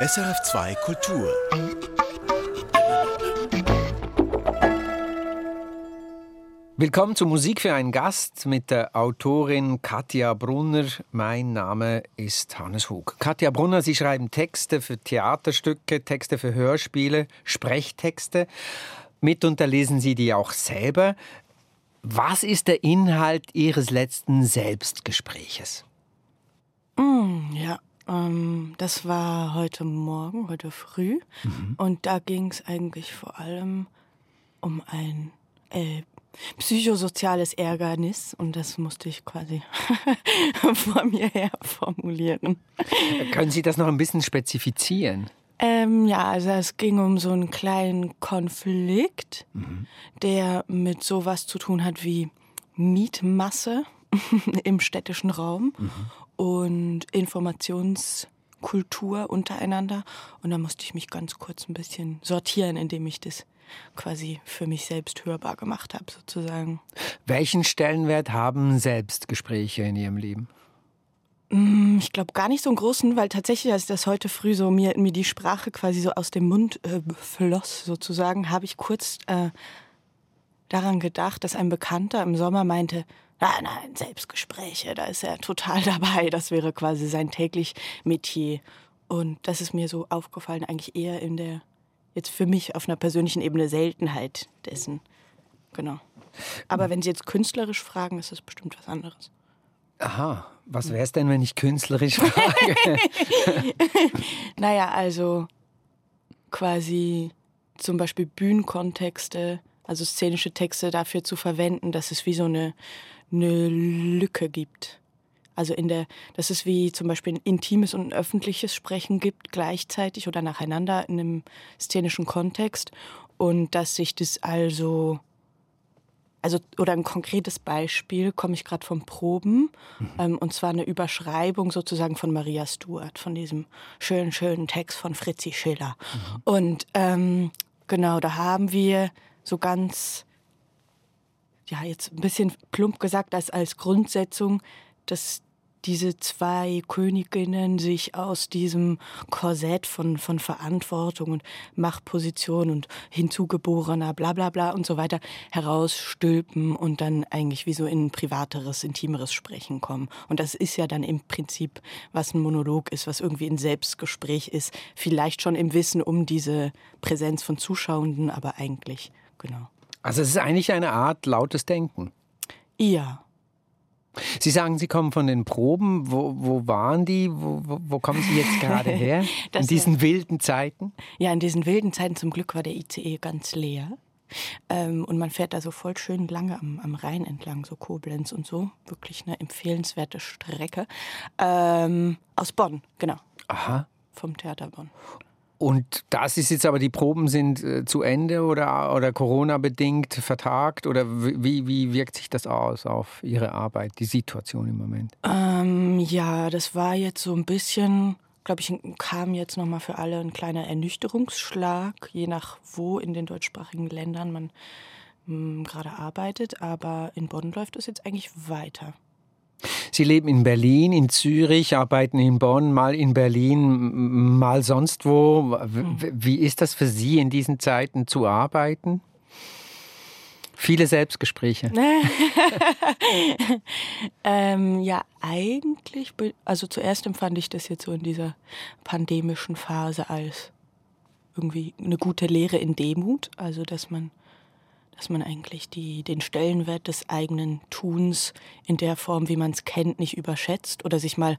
SRF2 Kultur. Willkommen zu Musik für einen Gast mit der Autorin Katja Brunner. Mein Name ist Hannes Hug. Katja Brunner, Sie schreiben Texte für Theaterstücke, Texte für Hörspiele, Sprechtexte. Mitunter lesen Sie die auch selber. Was ist der Inhalt Ihres letzten Selbstgespräches? Mm, ja, ähm, das war heute Morgen, heute früh. Mhm. Und da ging es eigentlich vor allem um ein äh, psychosoziales Ärgernis. Und das musste ich quasi vor mir her formulieren. Können Sie das noch ein bisschen spezifizieren? Ähm, ja, also es ging um so einen kleinen Konflikt, mhm. der mit sowas zu tun hat wie Mietmasse im städtischen Raum mhm. Und Informationskultur untereinander. Und da musste ich mich ganz kurz ein bisschen sortieren, indem ich das quasi für mich selbst hörbar gemacht habe, sozusagen. Welchen Stellenwert haben Selbstgespräche in Ihrem Leben? Mm, ich glaube gar nicht so einen großen, weil tatsächlich, als das heute früh so mir, mir die Sprache quasi so aus dem Mund äh, floss, sozusagen, habe ich kurz äh, daran gedacht, dass ein Bekannter im Sommer meinte, nein, nein, Selbstgespräche, da ist er total dabei. Das wäre quasi sein täglich Metier. Und das ist mir so aufgefallen, eigentlich eher in der, jetzt für mich auf einer persönlichen Ebene Seltenheit dessen. Genau. Aber wenn Sie jetzt künstlerisch fragen, ist das bestimmt was anderes. Aha, was wäre es denn, wenn ich künstlerisch frage? naja, also quasi zum Beispiel Bühnenkontexte, also szenische Texte dafür zu verwenden, dass es wie so eine, eine Lücke gibt. Also in der, dass es wie zum Beispiel ein intimes und ein öffentliches Sprechen gibt, gleichzeitig oder nacheinander in einem szenischen Kontext. Und dass sich das also also oder ein konkretes Beispiel komme ich gerade vom Proben mhm. ähm, und zwar eine Überschreibung sozusagen von Maria Stuart von diesem schönen schönen Text von Fritzi Schiller mhm. und ähm, genau da haben wir so ganz ja jetzt ein bisschen plump gesagt als als Grundsetzung dass diese zwei Königinnen sich aus diesem Korsett von, von Verantwortung und Machtposition und hinzugeborener bla bla bla und so weiter herausstülpen und dann eigentlich wie so in privateres, intimeres Sprechen kommen. Und das ist ja dann im Prinzip, was ein Monolog ist, was irgendwie ein Selbstgespräch ist, vielleicht schon im Wissen um diese Präsenz von Zuschauenden, aber eigentlich, genau. Also es ist eigentlich eine Art lautes Denken. Ja, Sie sagen, Sie kommen von den Proben. Wo, wo waren die? Wo, wo, wo, kommen Sie jetzt gerade her? in diesen ja, wilden Zeiten? Ja, in diesen wilden Zeiten zum Glück war der ICE ganz leer. Ähm, und man fährt da so voll schön lange am, am Rhein entlang, so Koblenz und so. Wirklich eine empfehlenswerte Strecke. Ähm, aus Bonn, genau. Aha. Vom Theater Bonn. Und das ist jetzt aber, die Proben sind äh, zu Ende oder, oder Corona-bedingt vertagt? Oder wie, wie wirkt sich das aus auf Ihre Arbeit, die Situation im Moment? Ähm, ja, das war jetzt so ein bisschen, glaube ich, kam jetzt nochmal für alle ein kleiner Ernüchterungsschlag, je nach wo in den deutschsprachigen Ländern man gerade arbeitet. Aber in Bonn läuft es jetzt eigentlich weiter. Sie leben in Berlin, in Zürich, arbeiten in Bonn, mal in Berlin, mal sonst wo. Hm. Wie ist das für Sie in diesen Zeiten zu arbeiten? Viele Selbstgespräche. ähm, ja, eigentlich, also zuerst empfand ich das jetzt so in dieser pandemischen Phase als irgendwie eine gute Lehre in Demut, also dass man dass man eigentlich die, den Stellenwert des eigenen Tuns in der Form, wie man es kennt, nicht überschätzt oder sich mal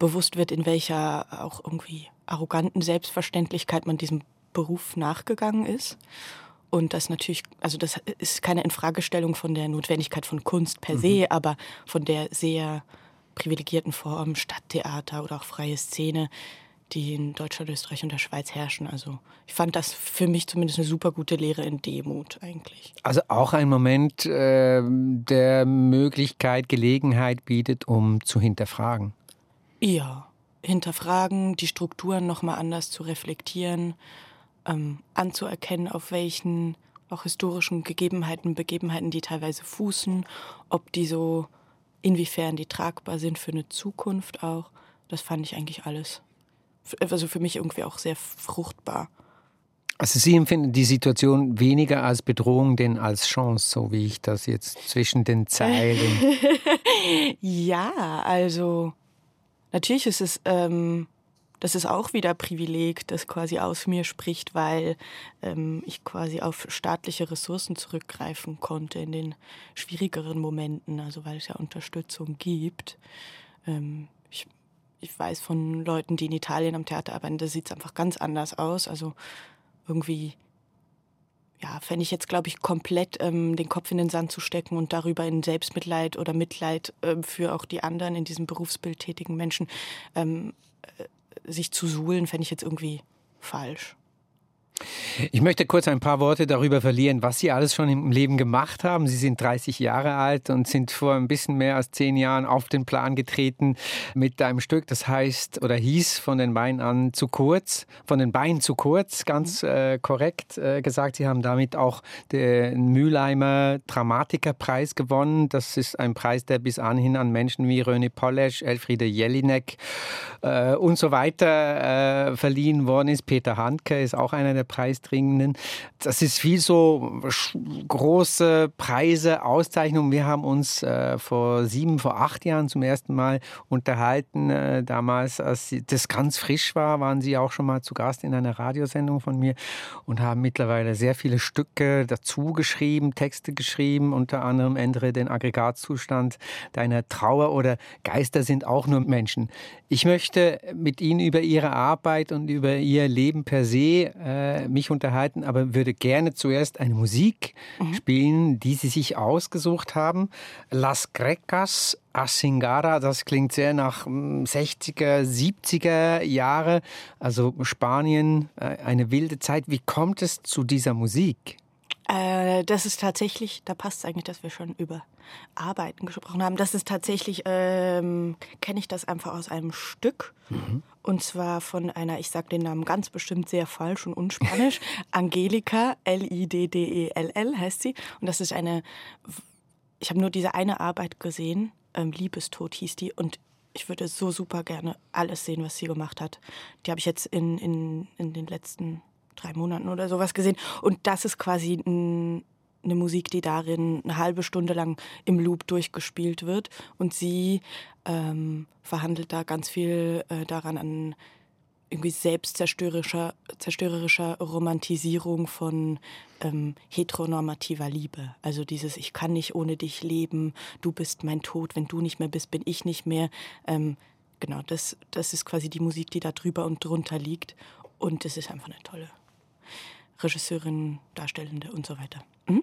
bewusst wird, in welcher auch irgendwie arroganten Selbstverständlichkeit man diesem Beruf nachgegangen ist. Und das natürlich, also das ist keine Infragestellung von der Notwendigkeit von Kunst per se, mhm. aber von der sehr privilegierten Form Stadttheater oder auch freie Szene, die in Deutschland, Österreich und der Schweiz herrschen. Also ich fand das für mich zumindest eine super gute Lehre in Demut eigentlich. Also auch ein Moment, äh, der Möglichkeit, Gelegenheit bietet, um zu hinterfragen. Ja, hinterfragen, die Strukturen nochmal anders zu reflektieren, ähm, anzuerkennen, auf welchen auch historischen Gegebenheiten, Begebenheiten, die teilweise fußen, ob die so, inwiefern die tragbar sind für eine Zukunft auch. Das fand ich eigentlich alles also für mich irgendwie auch sehr fruchtbar. Also Sie empfinden die Situation weniger als Bedrohung, denn als Chance, so wie ich das jetzt zwischen den Zeilen. ja, also natürlich ist es, ähm, das ist auch wieder Privileg, das quasi aus mir spricht, weil ähm, ich quasi auf staatliche Ressourcen zurückgreifen konnte in den schwierigeren Momenten, also weil es ja Unterstützung gibt. Ähm, ich, weiß von Leuten, die in Italien am Theater arbeiten, da sieht es einfach ganz anders aus. Also irgendwie, ja, fände ich jetzt, glaube ich, komplett ähm, den Kopf in den Sand zu stecken und darüber in Selbstmitleid oder Mitleid äh, für auch die anderen in diesem Berufsbild tätigen Menschen ähm, äh, sich zu suhlen, fände ich jetzt irgendwie falsch. Ich möchte kurz ein paar Worte darüber verlieren, was Sie alles schon im Leben gemacht haben. Sie sind 30 Jahre alt und sind vor ein bisschen mehr als zehn Jahren auf den Plan getreten mit einem Stück, das heißt oder hieß von den Beinen an zu kurz, von den Beinen zu kurz, ganz mhm. äh, korrekt äh, gesagt. Sie haben damit auch den Mülheimer Dramatikerpreis gewonnen. Das ist ein Preis, der bis anhin an Menschen wie Röne Polesch, Elfriede Jelinek äh, und so weiter äh, verliehen worden ist. Peter Handke ist auch einer der Preisdringenden. Das ist viel so große Preise, Auszeichnungen. Wir haben uns äh, vor sieben, vor acht Jahren zum ersten Mal unterhalten. Äh, damals, als das ganz frisch war, waren Sie auch schon mal zu Gast in einer Radiosendung von mir und haben mittlerweile sehr viele Stücke dazu geschrieben, Texte geschrieben, unter anderem Ändere den Aggregatzustand deiner Trauer oder Geister sind auch nur Menschen. Ich möchte mit Ihnen über Ihre Arbeit und über Ihr Leben per se äh, mich unterhalten, aber würde gerne zuerst eine Musik mhm. spielen, die Sie sich ausgesucht haben. Las Grecas Asingara, das klingt sehr nach 60er, hm, 70er Jahre, also Spanien, äh, eine wilde Zeit. Wie kommt es zu dieser Musik? Äh, das ist tatsächlich, da passt es eigentlich, dass wir schon über Arbeiten gesprochen haben. Das ist tatsächlich, ähm, kenne ich das einfach aus einem Stück. Mhm. Und zwar von einer, ich sage den Namen ganz bestimmt sehr falsch und unspanisch, Angelika, L-I-D-D-E-L-L heißt sie. Und das ist eine, ich habe nur diese eine Arbeit gesehen, ähm, Liebestod hieß die. Und ich würde so super gerne alles sehen, was sie gemacht hat. Die habe ich jetzt in, in, in den letzten drei Monaten oder sowas gesehen. Und das ist quasi ein, eine Musik, die darin eine halbe Stunde lang im Loop durchgespielt wird. Und sie ähm, verhandelt da ganz viel äh, daran an irgendwie selbstzerstörerischer zerstörerischer Romantisierung von ähm, heteronormativer Liebe. Also dieses Ich kann nicht ohne dich leben, du bist mein Tod, wenn du nicht mehr bist, bin ich nicht mehr. Ähm, genau, das, das ist quasi die Musik, die da drüber und drunter liegt. Und es ist einfach eine tolle Regisseurin, Darstellende und so weiter. Mhm.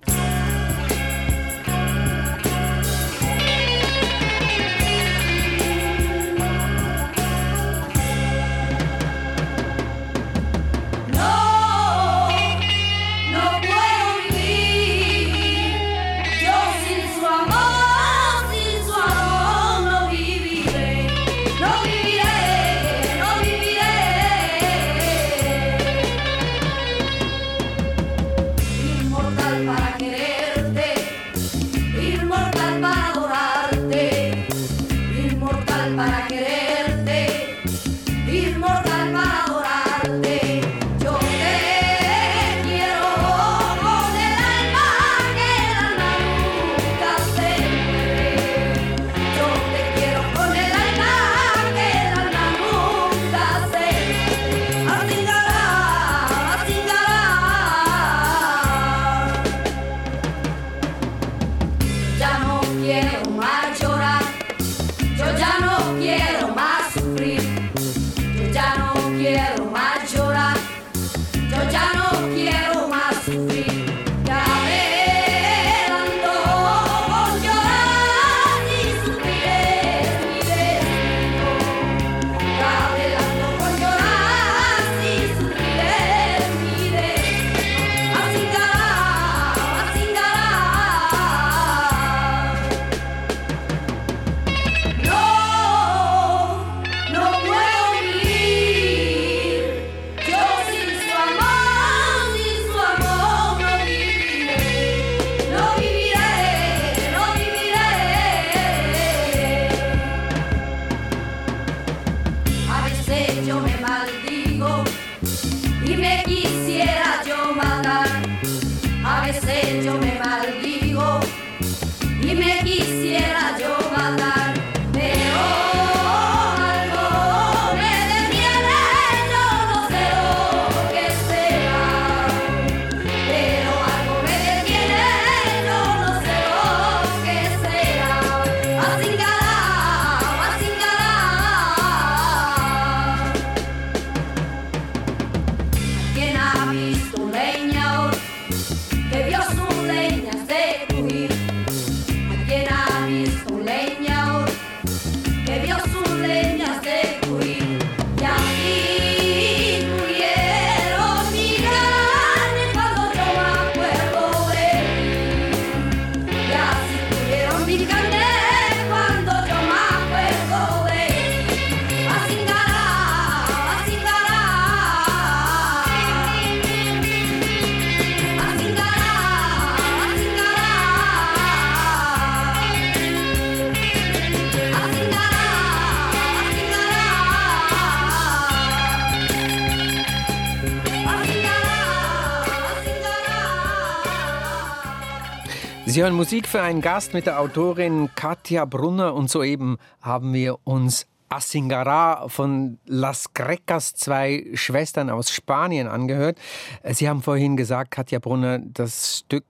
Sie hören Musik für einen Gast mit der Autorin Katja Brunner und soeben haben wir uns Asingara von Las Grecas, zwei Schwestern aus Spanien, angehört. Sie haben vorhin gesagt, Katja Brunner, das Stück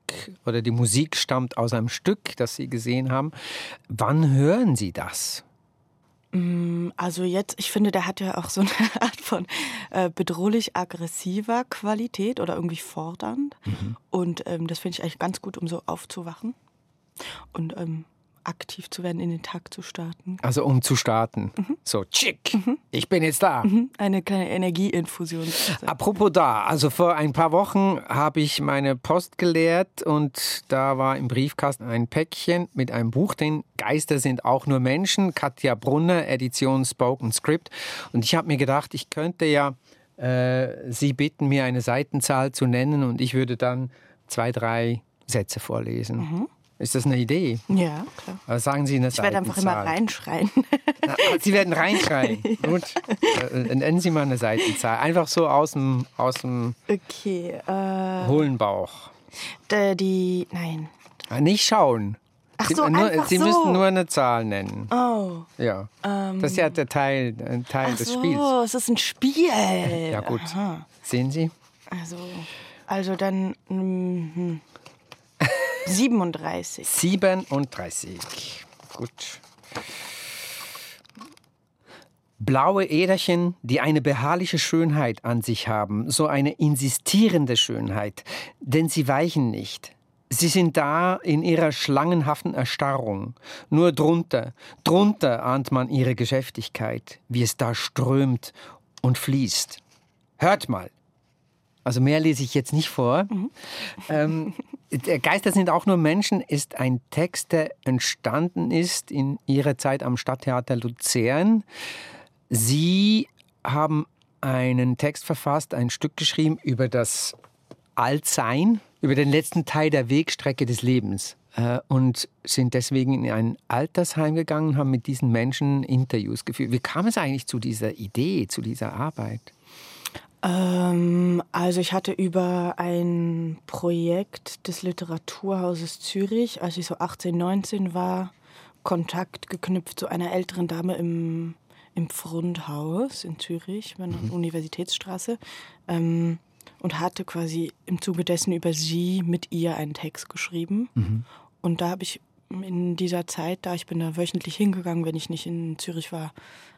oder die Musik stammt aus einem Stück, das Sie gesehen haben. Wann hören Sie das? Mm, also jetzt, ich finde, der hat ja auch so eine Art von äh, bedrohlich aggressiver Qualität oder irgendwie fordernd. Mhm. Und ähm, das finde ich eigentlich ganz gut, um so aufzuwachen. Und ähm, aktiv zu werden, in den Tag zu starten. Also um zu starten. Mhm. So, tschick, mhm. ich bin jetzt da. Mhm. Eine kleine Energieinfusion. Apropos da, also vor ein paar Wochen habe ich meine Post geleert und da war im Briefkasten ein Päckchen mit einem Buch, den Geister sind auch nur Menschen, Katja Brunner, Edition Spoken Script. Und ich habe mir gedacht, ich könnte ja äh, Sie bitten, mir eine Seitenzahl zu nennen und ich würde dann zwei, drei Sätze vorlesen. Mhm. Ist das eine Idee? Ja, klar. Also sagen Sie eine Ich werde einfach immer reinschreien. Na, Sie werden reinschreien. ja. Gut. Äh, nennen Sie mal eine Seitenzahl. Einfach so aus dem, aus dem okay, äh, hohlen Bauch. Die, nein. Ah, nicht schauen. Ach so, Sie, nur, Sie so. müssen nur eine Zahl nennen. Oh. Ja. Ähm. Das ist ja der Teil, ein Teil Ach des so, Spiels. es ist ein Spiel. Ja, gut. Aha. Sehen Sie? Also, also dann. Mh, 37. 37. Gut. Blaue Äderchen, die eine beharrliche Schönheit an sich haben, so eine insistierende Schönheit, denn sie weichen nicht. Sie sind da in ihrer schlangenhaften Erstarrung. Nur drunter, drunter ahnt man ihre Geschäftigkeit, wie es da strömt und fließt. Hört mal, also mehr lese ich jetzt nicht vor. Mhm. Ähm, Geister sind auch nur Menschen ist ein Text, der entstanden ist in ihrer Zeit am Stadttheater Luzern. Sie haben einen Text verfasst, ein Stück geschrieben über das Altsein, über den letzten Teil der Wegstrecke des Lebens äh, und sind deswegen in ein Altersheim gegangen, haben mit diesen Menschen Interviews geführt. Wie kam es eigentlich zu dieser Idee, zu dieser Arbeit? Ähm, also ich hatte über ein Projekt des Literaturhauses Zürich, als ich so 18, 19 war, Kontakt geknüpft zu einer älteren Dame im, im Frundhaus in Zürich, an der mhm. Universitätsstraße. Ähm, und hatte quasi im Zuge dessen über sie mit ihr einen Text geschrieben. Mhm. Und da habe ich in dieser Zeit, da ich bin da wöchentlich hingegangen, wenn ich nicht in Zürich war,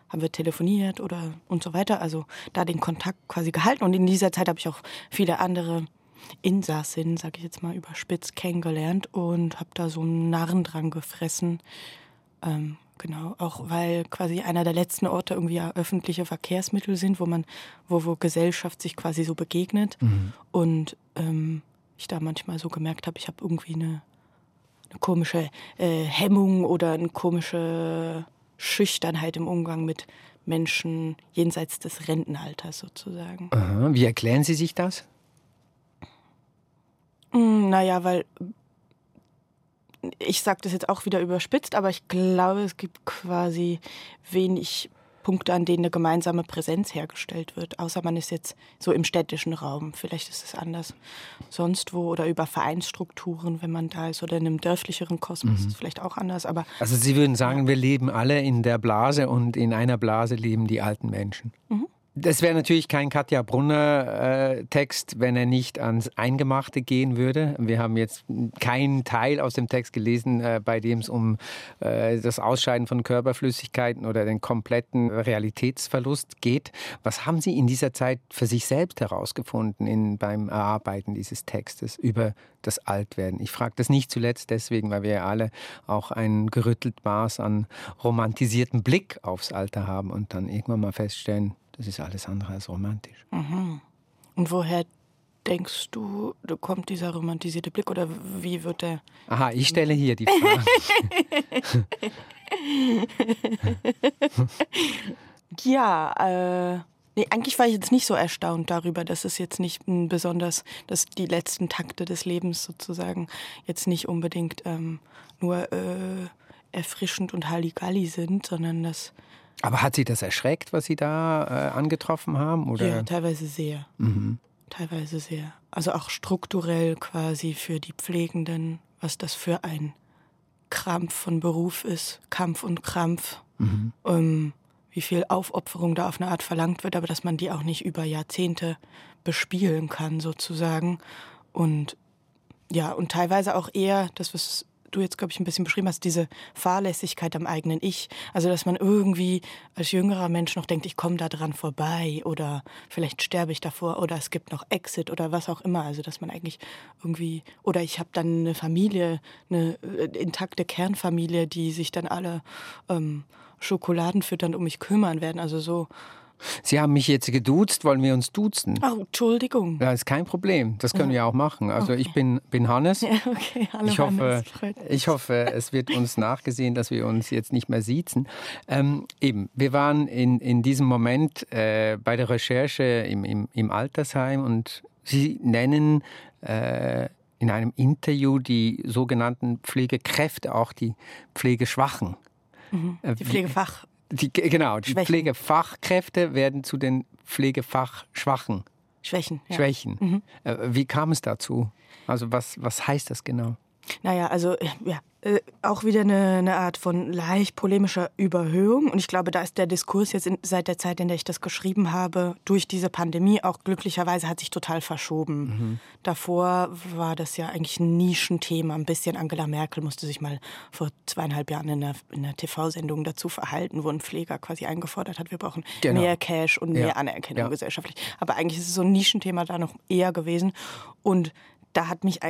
haben wir telefoniert oder und so weiter. Also da den Kontakt quasi gehalten. Und in dieser Zeit habe ich auch viele andere Insassinnen, sage ich jetzt mal überspitzt, kennengelernt und habe da so einen Narren dran gefressen. Ähm, genau, auch weil quasi einer der letzten Orte irgendwie ja öffentliche Verkehrsmittel sind, wo man, wo, wo Gesellschaft sich quasi so begegnet. Mhm. Und ähm, ich da manchmal so gemerkt habe, ich habe irgendwie eine, eine komische äh, Hemmung oder eine komische Schüchternheit im Umgang mit Menschen jenseits des Rentenalters sozusagen. Aha. Wie erklären Sie sich das? Hm, naja, weil ich sage das jetzt auch wieder überspitzt, aber ich glaube, es gibt quasi wenig Punkte, an denen eine gemeinsame Präsenz hergestellt wird, außer man ist jetzt so im städtischen Raum. Vielleicht ist es anders sonst wo oder über Vereinsstrukturen, wenn man da ist oder in einem dörflicheren Kosmos mhm. ist es vielleicht auch anders. Aber also Sie würden sagen, wir leben alle in der Blase und in einer Blase leben die alten Menschen. Mhm. Das wäre natürlich kein Katja Brunner-Text, äh, wenn er nicht ans Eingemachte gehen würde. Wir haben jetzt keinen Teil aus dem Text gelesen, äh, bei dem es um äh, das Ausscheiden von Körperflüssigkeiten oder den kompletten Realitätsverlust geht. Was haben Sie in dieser Zeit für sich selbst herausgefunden in, beim Erarbeiten dieses Textes über das Altwerden? Ich frage das nicht zuletzt deswegen, weil wir ja alle auch ein gerüttelt Maß an romantisierten Blick aufs Alter haben und dann irgendwann mal feststellen, das ist alles andere als romantisch. Mhm. Und woher denkst du, kommt dieser romantisierte Blick oder wie wird der? Aha, ich stelle hier die Frage. ja, äh, nee, eigentlich war ich jetzt nicht so erstaunt darüber, dass es jetzt nicht besonders, dass die letzten Takte des Lebens sozusagen jetzt nicht unbedingt ähm, nur äh, erfrischend und Halligalli sind, sondern dass aber hat Sie das erschreckt, was Sie da äh, angetroffen haben? Oder? Ja, teilweise sehr. Mhm. Teilweise sehr. Also auch strukturell quasi für die Pflegenden, was das für ein Krampf von Beruf ist, Kampf und Krampf. Mhm. Ähm, wie viel Aufopferung da auf eine Art verlangt wird, aber dass man die auch nicht über Jahrzehnte bespielen kann, sozusagen. Und ja, und teilweise auch eher, das was du jetzt, glaube ich, ein bisschen beschrieben hast, diese Fahrlässigkeit am eigenen Ich. Also, dass man irgendwie als jüngerer Mensch noch denkt, ich komme da dran vorbei oder vielleicht sterbe ich davor oder es gibt noch Exit oder was auch immer. Also, dass man eigentlich irgendwie, oder ich habe dann eine Familie, eine äh, intakte Kernfamilie, die sich dann alle ähm, Schokoladen füttern, um mich kümmern werden. Also so Sie haben mich jetzt geduzt, wollen wir uns duzen? Oh, Entschuldigung. Ja, ist kein Problem. Das können ja. wir auch machen. Also okay. ich bin, bin Hannes. Ja, okay. Hallo ich hoffe, Hannes. Ich hoffe, es wird uns nachgesehen, dass wir uns jetzt nicht mehr siezen. Ähm, eben, wir waren in, in diesem Moment äh, bei der Recherche im, im, im Altersheim und Sie nennen äh, in einem Interview die sogenannten Pflegekräfte, auch die Pflegeschwachen. Mhm. Äh, die Pflegefach. Die, genau, die Schwächen. Pflegefachkräfte werden zu den Pflegefachschwachen. Schwächen. Ja. Schwächen. Mhm. Äh, wie kam es dazu? Also was, was heißt das genau? Naja, also ja, äh, auch wieder eine, eine, Art von leicht polemischer Überhöhung. Und ich glaube, da ist der Diskurs jetzt in, seit der Zeit, in der ich das geschrieben habe, durch diese Pandemie auch glücklicherweise hat sich total verschoben. Mhm. Davor war das ja eigentlich ein Nischenthema. Ein bisschen Angela Merkel musste sich mal vor zweieinhalb Jahren in einer, einer TV-Sendung dazu verhalten, wo ein Pfleger quasi eingefordert hat, wir brauchen genau. mehr Cash und mehr ja. Anerkennung ja. gesellschaftlich. Aber eigentlich ist es so ein Nischenthema da noch eher gewesen. Und da hat mich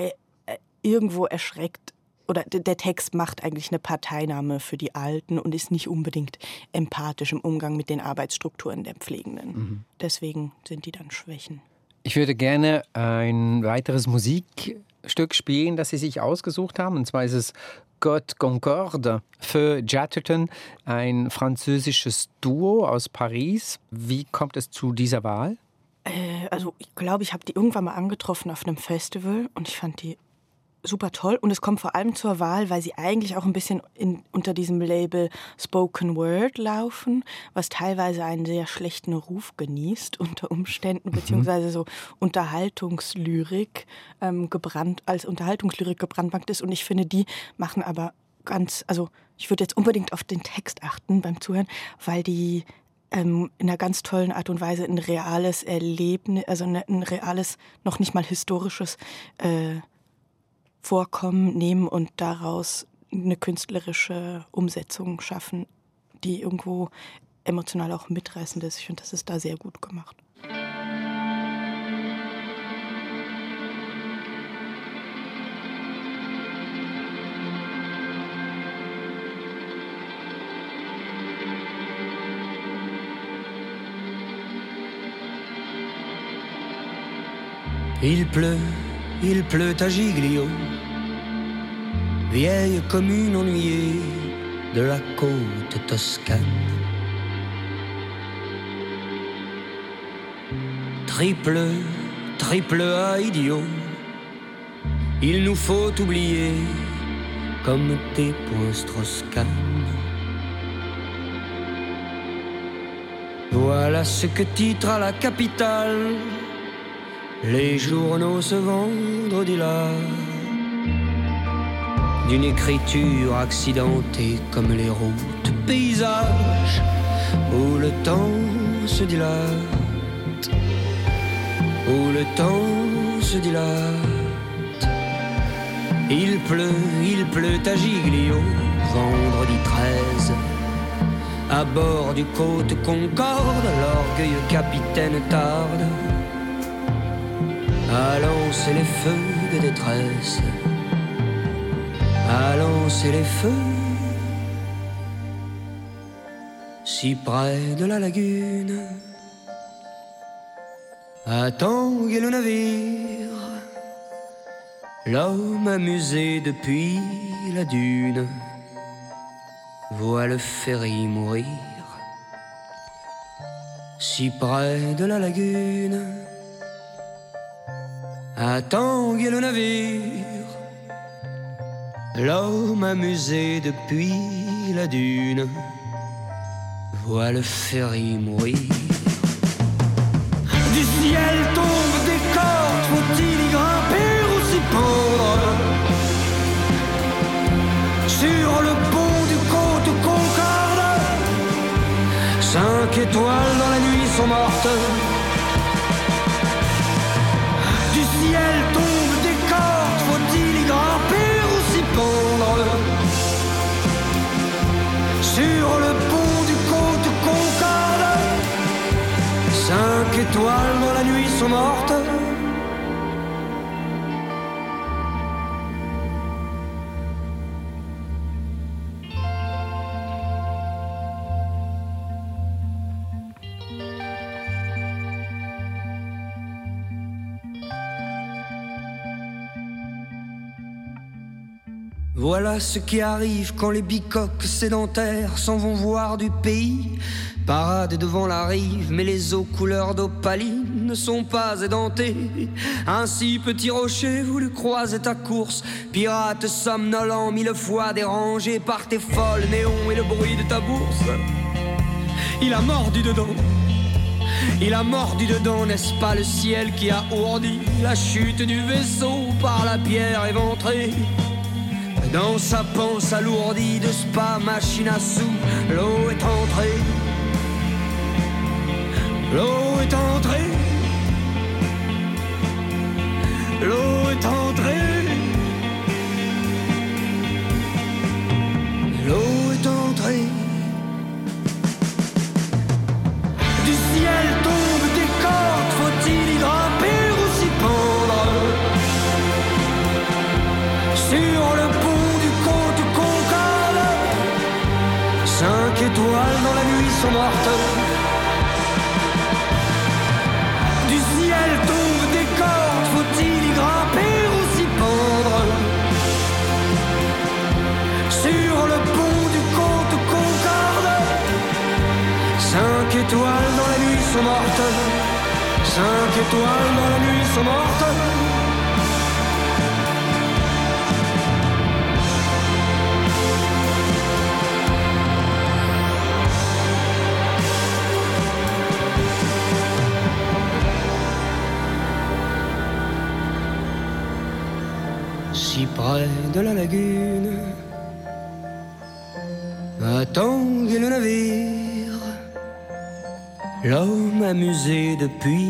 irgendwo erschreckt, oder der Text macht eigentlich eine Parteinahme für die Alten und ist nicht unbedingt empathisch im Umgang mit den Arbeitsstrukturen der Pflegenden. Mhm. Deswegen sind die dann Schwächen. Ich würde gerne ein weiteres Musikstück spielen, das Sie sich ausgesucht haben. Und zwar ist es God Concorde für Jatterton, ein französisches Duo aus Paris. Wie kommt es zu dieser Wahl? Äh, also ich glaube, ich habe die irgendwann mal angetroffen auf einem Festival und ich fand die super toll und es kommt vor allem zur Wahl, weil sie eigentlich auch ein bisschen in, unter diesem Label Spoken Word laufen, was teilweise einen sehr schlechten Ruf genießt unter Umständen, mhm. beziehungsweise so Unterhaltungslyrik ähm, gebrannt, als Unterhaltungslyrik gebrandmarkt ist und ich finde, die machen aber ganz, also ich würde jetzt unbedingt auf den Text achten beim Zuhören, weil die ähm, in einer ganz tollen Art und Weise ein reales Erlebnis, also ein reales, noch nicht mal historisches äh, Vorkommen nehmen und daraus eine künstlerische Umsetzung schaffen, die irgendwo emotional auch mitreißend ist. Ich finde, das ist da sehr gut gemacht. Il pleut il pleut à Giglio, vieille commune ennuyée de la côte toscane. Triple, triple A idiot, il nous faut oublier comme tes points Voilà ce que titre à la capitale les journaux se vendredi là d'une écriture accidentée comme les routes paysages où le temps se dilate, où le temps se dilate. Il pleut, il pleut à Giglio, vendredi 13. À bord du côte Concorde, l'orgueilleux capitaine tarde à lancer les feux de détresse, à lancer les feux. Si près de la lagune. À tanguer le navire, l'homme amusé depuis la dune voit le ferry mourir. Si près de la lagune à tanguer le navire. L'homme amusé depuis la dune voit le ferry mourir. Du ciel tombe des cordes, faut-il y grimper ou s'y pendre Sur le pont du côte Concorde, cinq étoiles dans la nuit sont mortes. Voilà ce qui arrive quand les bicoques sédentaires s'en vont voir du pays. Parade devant la rive, mais les eaux couleur d'opaline ne sont pas édentées. Ainsi, petit rocher, voulu croiser ta course, pirate somnolent, mille fois dérangé par tes folles néons et le bruit de ta bourse. Il a mordu dedans. Il a mordu dedans, n'est-ce pas le ciel qui a ourdi la chute du vaisseau par la pierre éventrée? Dans sa panse alourdie de spa, machine à sous, l'eau est entrée. L'eau est entrée. L'eau est entrée. L'eau est entrée. Du ciel tombe des cordes, faut-il y grimper ou s'y pendre? Sur le pont du côte Concorde, cinq étoiles dans la nuit sont mortes. Étoiles dans la nuit sont mortes. si près de la lagune, tanguer le navire, l'homme amusé depuis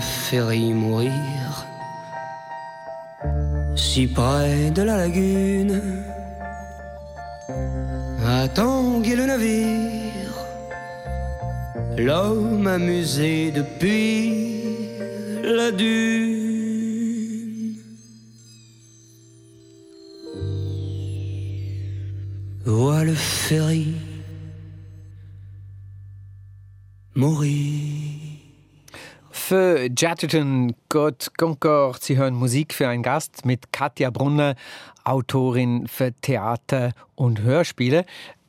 ferry mourir, si près de la lagune, à tanguer le navire, l'homme amusé depuis la dune. Voit le ferry mourir. Für Chatterton Gott Concord, Sie hören Musik für einen Gast mit Katja Brunner, Autorin für Theater und Hörspiele.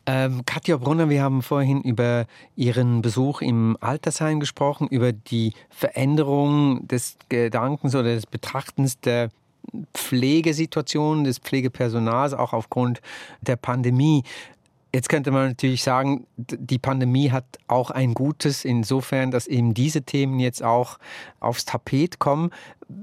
Ähm, Katja Brunner, wir haben vorhin über Ihren Besuch im Altersheim gesprochen, über die Veränderung des Gedankens oder des Betrachtens der Pflegesituation des Pflegepersonals, auch aufgrund der Pandemie. Jetzt könnte man natürlich sagen, die Pandemie hat auch ein Gutes insofern, dass eben diese Themen jetzt auch aufs Tapet kommen.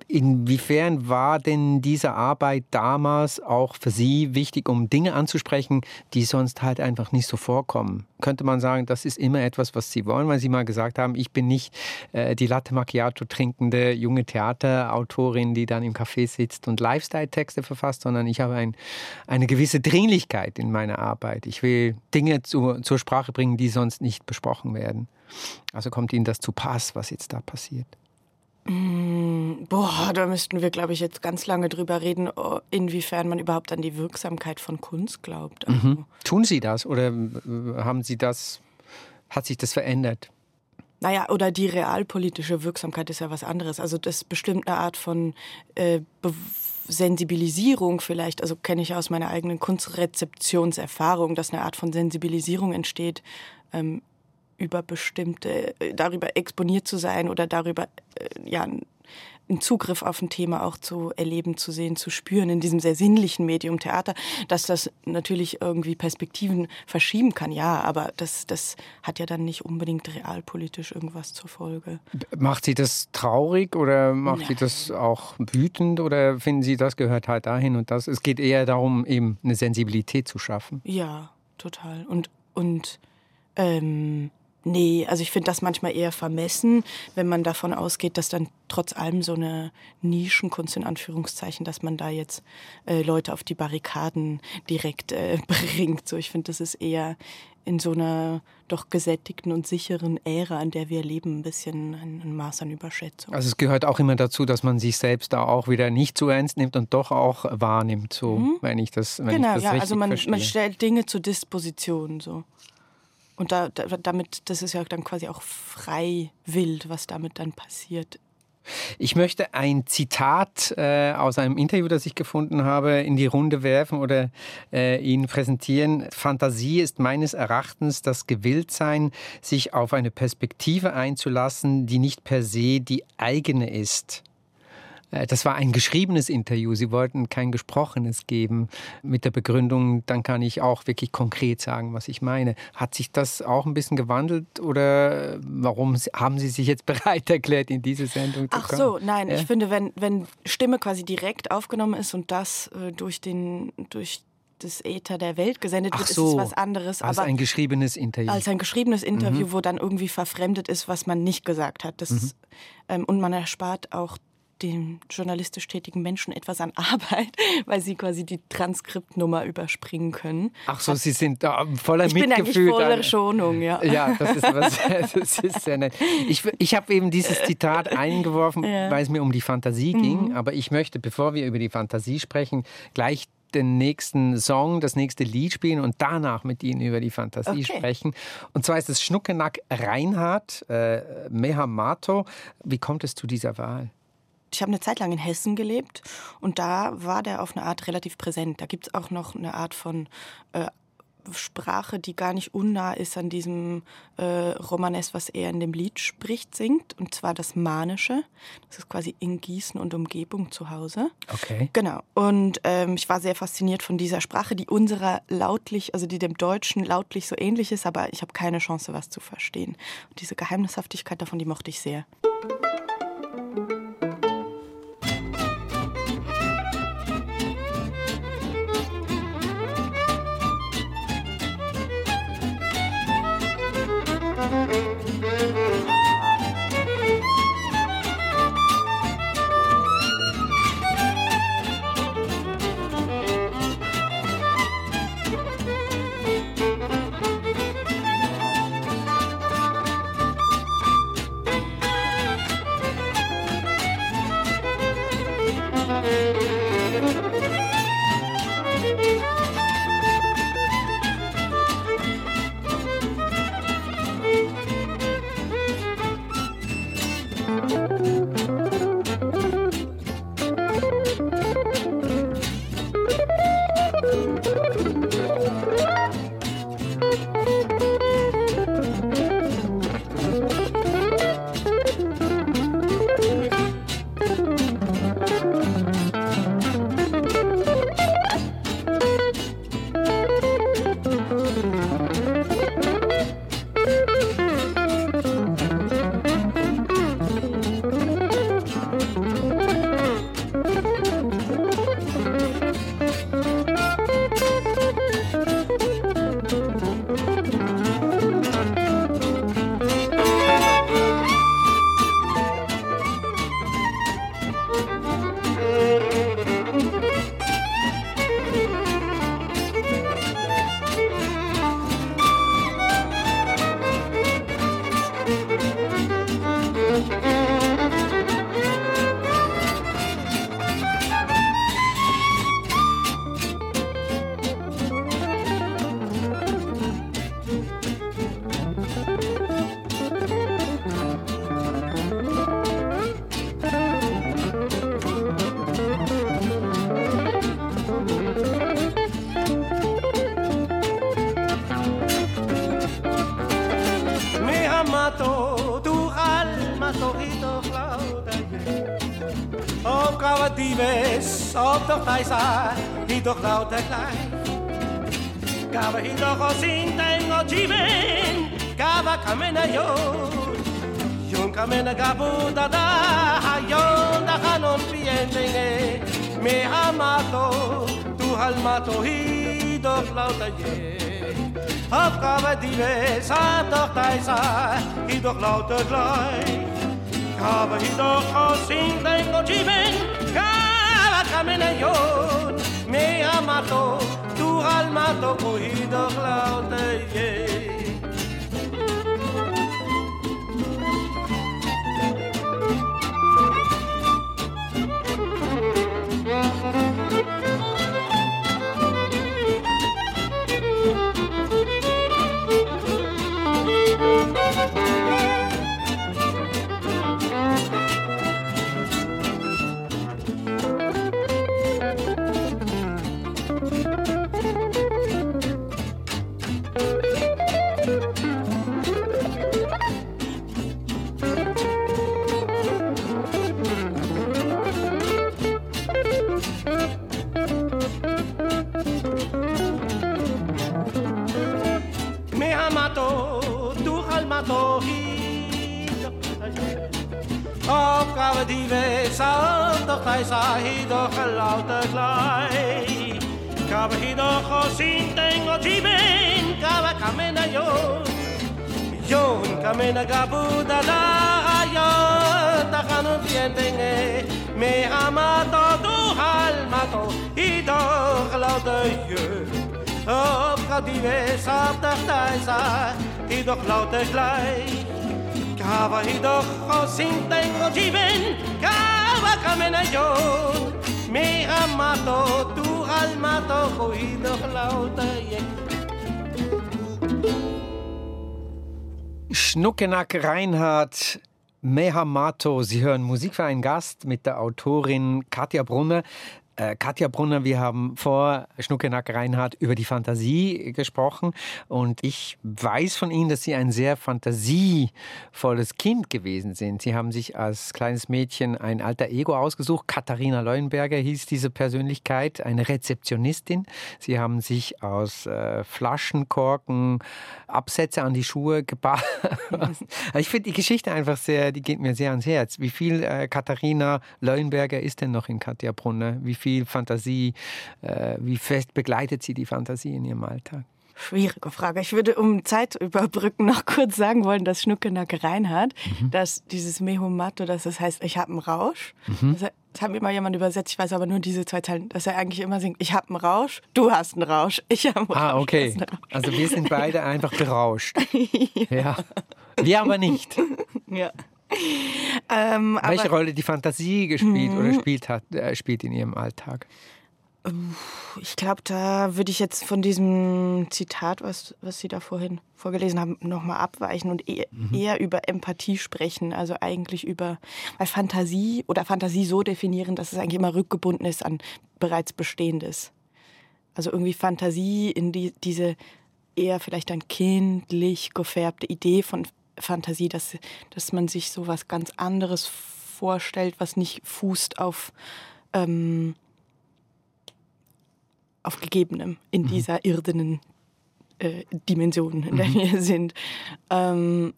Inwiefern war denn diese Arbeit damals auch für Sie wichtig, um Dinge anzusprechen, die sonst halt einfach nicht so vorkommen? Könnte man sagen, das ist immer etwas, was Sie wollen, weil Sie mal gesagt haben, ich bin nicht äh, die Latte Macchiato trinkende junge Theaterautorin, die dann im Café sitzt und Lifestyle-Texte verfasst, sondern ich habe ein, eine gewisse Dringlichkeit in meiner Arbeit. Ich will Dinge zu, zur Sprache bringen, die sonst nicht besprochen werden. Also kommt Ihnen das zu Pass, was jetzt da passiert? Mm, boah, da müssten wir, glaube ich, jetzt ganz lange drüber reden, oh, inwiefern man überhaupt an die Wirksamkeit von Kunst glaubt. Also mhm. Tun Sie das oder äh, haben Sie das, hat sich das verändert? Naja, oder die realpolitische Wirksamkeit ist ja was anderes. Also das ist bestimmt eine Art von äh, Sensibilisierung vielleicht, also kenne ich aus meiner eigenen Kunstrezeptionserfahrung, dass eine Art von Sensibilisierung entsteht, ähm, über bestimmte, äh, darüber exponiert zu sein oder darüber, äh, ja, einen Zugriff auf ein Thema auch zu erleben, zu sehen, zu spüren in diesem sehr sinnlichen Medium Theater, dass das natürlich irgendwie Perspektiven verschieben kann, ja, aber das, das hat ja dann nicht unbedingt realpolitisch irgendwas zur Folge. Macht Sie das traurig oder macht Nein. Sie das auch wütend oder finden Sie, das gehört halt dahin und das? Es geht eher darum, eben eine Sensibilität zu schaffen. Ja, total. Und, und ähm, Nee, also ich finde das manchmal eher vermessen, wenn man davon ausgeht, dass dann trotz allem so eine Nischenkunst in Anführungszeichen, dass man da jetzt äh, Leute auf die Barrikaden direkt äh, bringt. So, ich finde, das ist eher in so einer doch gesättigten und sicheren Ära, in der wir leben, ein bisschen ein, Maß an Überschätzung. Also es gehört auch immer dazu, dass man sich selbst da auch wieder nicht zu ernst nimmt und doch auch wahrnimmt, so mhm. wenn ich das, wenn genau, ich das ja, also man, man stellt Dinge zur Disposition so. Und da, da, damit, das ist ja dann quasi auch frei wild, was damit dann passiert. Ich möchte ein Zitat äh, aus einem Interview, das ich gefunden habe, in die Runde werfen oder äh, Ihnen präsentieren. Fantasie ist meines Erachtens das Gewilltsein, sich auf eine Perspektive einzulassen, die nicht per se die eigene ist. Äh, das war ein geschriebenes Interview. Sie wollten kein gesprochenes geben mit der Begründung, dann kann ich auch wirklich konkret sagen, was ich meine. Hat sich das auch ein bisschen gewandelt oder warum haben Sie sich jetzt bereit erklärt, in diese Sendung zu kommen? Ach so, nein, ja? ich finde, wenn, wenn Stimme quasi direkt aufgenommen ist und das äh, durch den, durch das Äther der Welt gesendet wird, so, ist es was anderes. Als ein geschriebenes Interview. Als ein geschriebenes Interview, mhm. wo dann irgendwie verfremdet ist, was man nicht gesagt hat. Das, mhm. ähm, und man erspart auch den journalistisch tätigen Menschen etwas an Arbeit, weil sie quasi die Transkriptnummer überspringen können. Ach so, Sie sind da voller ich Mitgefühl. Ich bin eigentlich voller Schonung, ja. Ja, das ist, was, das ist sehr nett. Ich, ich habe eben dieses Zitat eingeworfen, ja. weil es mir um die Fantasie mhm. ging. Aber ich möchte, bevor wir über die Fantasie sprechen, gleich den nächsten Song, das nächste Lied spielen und danach mit Ihnen über die Fantasie okay. sprechen. Und zwar ist es Schnuckenack Reinhard äh, Mehamato. Wie kommt es zu dieser Wahl? Ich habe eine Zeit lang in Hessen gelebt und da war der auf eine Art relativ präsent. Da gibt es auch noch eine Art von äh, Sprache, die gar nicht unnah ist an diesem äh, Romanes, was er in dem Lied spricht, singt, und zwar das Manische. Das ist quasi in Gießen und Umgebung zu Hause. Okay. Genau. Und ähm, ich war sehr fasziniert von dieser Sprache, die unserer lautlich, also die dem Deutschen lautlich so ähnlich ist, aber ich habe keine Chance, was zu verstehen. Und diese Geheimnishaftigkeit davon, die mochte ich sehr. is op de paisa die door grote klein. Kava in de gezin ten o jiven, kava kamena yo. Yun kamena gabu dada, hayon da hanon pientenge. Me amato, tu halmato hi door lauta je. Op kava dive, sa door taisa, hi door lauta gloi. Kava in de gezin ten o jiven, yon Me amato Tu almato cogido claute wees aan, doch hij zag hij toch een louter klei. Kab hij toch gezien, denk wat hij ben, kab kamena joon. Joon kamena gabu da da, joon, da gaan we bien. Me amato du halmato, hij toch louter je. Op gaat hij wees aan, doch hij zag hij louter. I doch o sinten o jiben Kava kamena yo Me amato tu almato doch lauter je Schnuckenack Reinhard Mehamato. Sie hören Musik für einen Gast mit der Autorin Katja Brunner. Äh, Katja Brunner, wir haben vor Schnuckenack Reinhardt über die Fantasie gesprochen und ich weiß von Ihnen, dass Sie ein sehr fantasievolles Kind gewesen sind. Sie haben sich als kleines Mädchen ein alter Ego ausgesucht. Katharina Leuenberger hieß diese Persönlichkeit, eine Rezeptionistin. Sie haben sich aus äh, Flaschenkorken Absätze an die Schuhe gebaut. ich finde die Geschichte einfach sehr, die geht mir sehr ans Herz. Wie viel äh, Katharina Leuenberger ist denn noch in Katja Brunner? Wie viel Fantasie, äh, wie fest begleitet sie die Fantasie in ihrem Alltag? Schwierige Frage. Ich würde um Zeit überbrücken noch kurz sagen wollen, dass Schnuckenack Reinhardt, mhm. dass dieses Mehumato, dass das heißt, ich habe einen Rausch. Mhm. Das, hat mir mal jemand übersetzt, ich weiß aber nur diese zwei Zeilen, dass er eigentlich immer singt, ich habe einen Rausch, du hast einen Rausch, ich habe einen Rausch. Ah, okay. Rausch. Also wir sind beide einfach berauscht. ja. ja. Wir aber nicht. Ja. Ähm, Welche Rolle die Fantasie gespielt mhm. oder spielt hat, äh, spielt in Ihrem Alltag? Ich glaube, da würde ich jetzt von diesem Zitat, was, was Sie da vorhin vorgelesen haben, nochmal abweichen und eher, mhm. eher, über Empathie sprechen. Also eigentlich über, weil Fantasie oder Fantasie so definieren, dass es eigentlich immer rückgebunden ist an bereits Bestehendes. Also irgendwie Fantasie in die, diese eher vielleicht ein kindlich gefärbte Idee von Fantasie, dass, dass man sich so was ganz anderes vorstellt, was nicht fußt auf, ähm, auf Gegebenem in mhm. dieser irdenen äh, Dimension, in der mhm. wir sind. Ähm,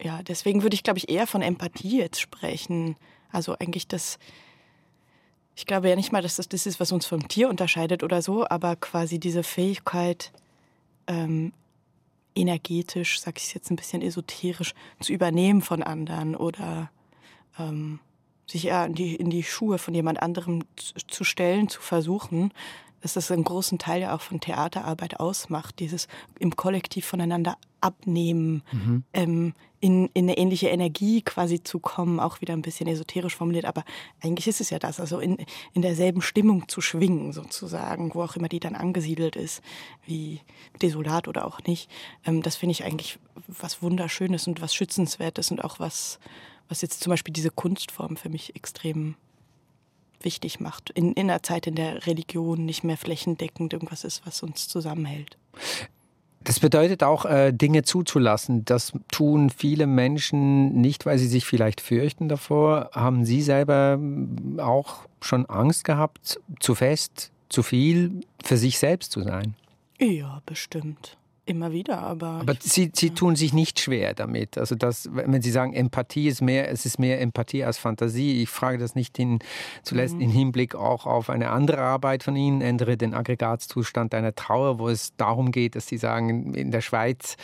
ja, deswegen würde ich, glaube ich, eher von Empathie jetzt sprechen. Also eigentlich das, ich glaube ja nicht mal, dass das das ist, was uns vom Tier unterscheidet oder so, aber quasi diese Fähigkeit, ähm, energetisch, sag ich jetzt ein bisschen esoterisch, zu übernehmen von anderen oder ähm, sich eher in die, in die Schuhe von jemand anderem zu stellen, zu versuchen, dass das einen großen Teil ja auch von Theaterarbeit ausmacht, dieses im Kollektiv voneinander abnehmen, mhm. ähm, in, in eine ähnliche Energie quasi zu kommen, auch wieder ein bisschen esoterisch formuliert, aber eigentlich ist es ja das, also in, in derselben Stimmung zu schwingen sozusagen, wo auch immer die dann angesiedelt ist, wie desolat oder auch nicht. Ähm, das finde ich eigentlich was Wunderschönes und was Schützenswertes und auch was, was jetzt zum Beispiel diese Kunstform für mich extrem wichtig macht. In, in einer Zeit, in der Religion nicht mehr flächendeckend irgendwas ist, was uns zusammenhält. Das bedeutet auch, äh, Dinge zuzulassen. Das tun viele Menschen nicht, weil sie sich vielleicht fürchten davor. Haben Sie selber auch schon Angst gehabt, zu fest, zu viel für sich selbst zu sein? Ja, bestimmt immer wieder, aber. Aber Sie, Sie tun sich nicht schwer damit. Also das, wenn Sie sagen, Empathie ist mehr, es ist mehr Empathie als Fantasie. Ich frage das nicht in, zuletzt mhm. im Hinblick auch auf eine andere Arbeit von Ihnen, ändere den Aggregatzustand einer Trauer, wo es darum geht, dass Sie sagen, in der Schweiz,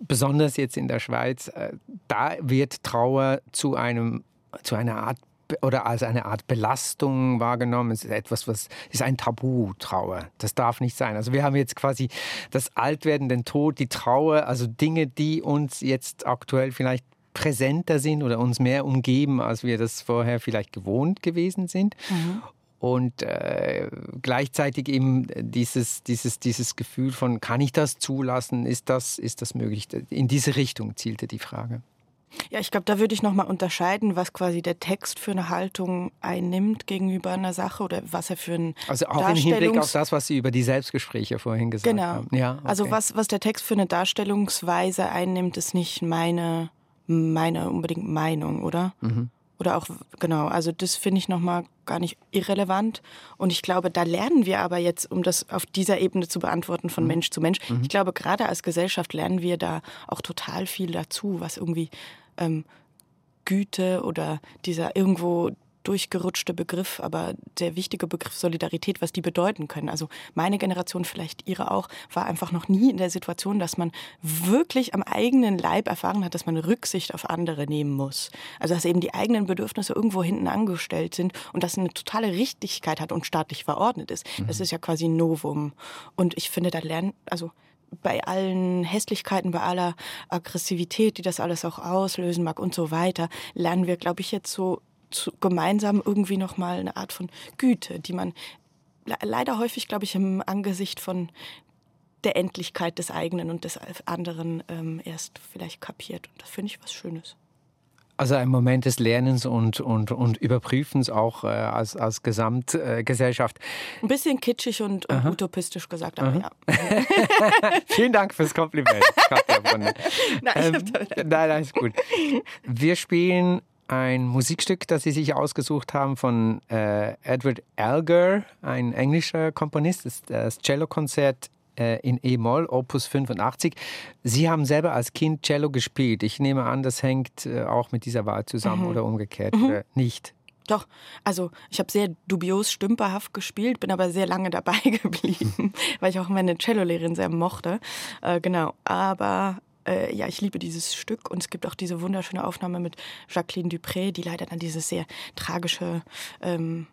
besonders jetzt in der Schweiz, äh, da wird Trauer zu einem zu einer Art oder als eine Art Belastung wahrgenommen. Es ist etwas, was ist ein Tabu, Trauer. Das darf nicht sein. Also wir haben jetzt quasi das Altwerden, den Tod, die Trauer, also Dinge, die uns jetzt aktuell vielleicht präsenter sind oder uns mehr umgeben, als wir das vorher vielleicht gewohnt gewesen sind. Mhm. Und äh, gleichzeitig eben dieses, dieses, dieses Gefühl von, kann ich das zulassen? Ist das, ist das möglich? In diese Richtung zielte die Frage. Ja, ich glaube, da würde ich nochmal unterscheiden, was quasi der Text für eine Haltung einnimmt gegenüber einer Sache oder was er für ein Also auch im Hinblick auf das, was Sie über die Selbstgespräche vorhin gesagt genau. haben. Ja, okay. Also was, was der Text für eine Darstellungsweise einnimmt, ist nicht meine, meine unbedingt Meinung, oder? Mhm. Oder auch, genau, also das finde ich nochmal gar nicht irrelevant. Und ich glaube, da lernen wir aber jetzt, um das auf dieser Ebene zu beantworten, von mhm. Mensch zu Mensch. Mhm. Ich glaube, gerade als Gesellschaft lernen wir da auch total viel dazu, was irgendwie ähm, Güte oder dieser irgendwo durchgerutschte Begriff, aber der wichtige Begriff Solidarität, was die bedeuten können. Also meine Generation, vielleicht ihre auch, war einfach noch nie in der Situation, dass man wirklich am eigenen Leib erfahren hat, dass man Rücksicht auf andere nehmen muss. Also dass eben die eigenen Bedürfnisse irgendwo hinten angestellt sind und das eine totale Richtigkeit hat und staatlich verordnet ist. Das mhm. ist ja quasi ein Novum. Und ich finde, da lernen, also bei allen Hässlichkeiten, bei aller Aggressivität, die das alles auch auslösen mag und so weiter, lernen wir, glaube ich, jetzt so zu, gemeinsam irgendwie nochmal eine Art von Güte, die man leider häufig, glaube ich, im Angesicht von der Endlichkeit des eigenen und des anderen ähm, erst vielleicht kapiert. Und das finde ich was Schönes. Also ein Moment des Lernens und, und, und Überprüfens auch äh, als, als Gesamtgesellschaft. Ein bisschen kitschig und, und utopistisch gesagt, aber Aha. ja. Vielen Dank fürs Kompliment, nein, ähm, nein, nein, ist gut. Wir spielen ein Musikstück, das Sie sich ausgesucht haben von äh, Edward Alger, ein englischer Komponist, das, das Cello-Konzert in E-Moll, Opus 85. Sie haben selber als Kind Cello gespielt. Ich nehme an, das hängt äh, auch mit dieser Wahl zusammen mhm. oder umgekehrt mhm. oder nicht. Doch, also ich habe sehr dubios stümperhaft gespielt, bin aber sehr lange dabei geblieben, weil ich auch meine Cellolehrerin sehr mochte. Äh, genau, aber äh, ja, ich liebe dieses Stück und es gibt auch diese wunderschöne Aufnahme mit Jacqueline Dupré, die leider dann diese sehr tragische ähm,